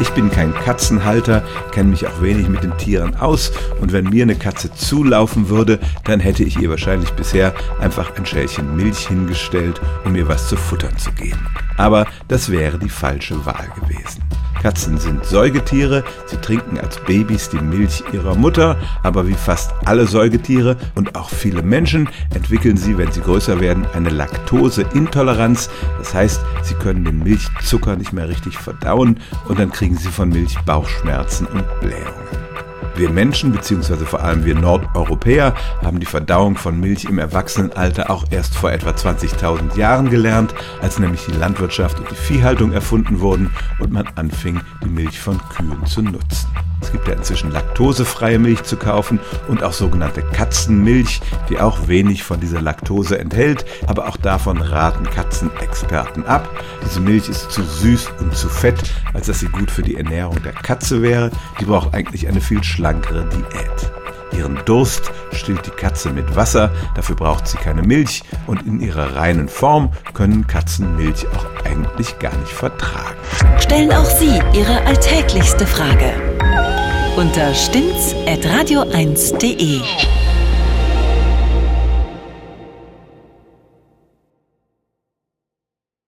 Ich bin kein Katzenhalter, kenne mich auch wenig mit den Tieren aus und wenn mir eine Katze zulaufen würde, dann hätte ich ihr wahrscheinlich bisher einfach ein Schälchen Milch hingestellt, um ihr was zu futtern zu geben. Aber das wäre die falsche Wahl gewesen. Katzen sind Säugetiere, sie trinken als Babys die Milch ihrer Mutter, aber wie fast alle Säugetiere und auch viele Menschen entwickeln sie, wenn sie größer werden, eine Laktoseintoleranz. Das heißt, sie können den Milchzucker nicht mehr richtig verdauen und dann kriegen sie von Milch Bauchschmerzen und Blähungen. Wir Menschen, beziehungsweise vor allem wir Nordeuropäer, haben die Verdauung von Milch im Erwachsenenalter auch erst vor etwa 20.000 Jahren gelernt, als nämlich die Landwirtschaft und die Viehhaltung erfunden wurden und man anfing, die Milch von Kühen zu nutzen. Es gibt ja inzwischen laktosefreie Milch zu kaufen und auch sogenannte Katzenmilch, die auch wenig von dieser Laktose enthält, aber auch davon raten Katzenexperten ab. Diese Milch ist zu süß und zu fett, als dass sie gut für die Ernährung der Katze wäre. Die braucht eigentlich eine viel schlankere Diät. Ihren Durst stillt die Katze mit Wasser, dafür braucht sie keine Milch und in ihrer reinen Form können Katzen Milch auch eigentlich gar nicht vertragen. Stellen auch Sie Ihre alltäglichste Frage unter stimmtz.radio1.de.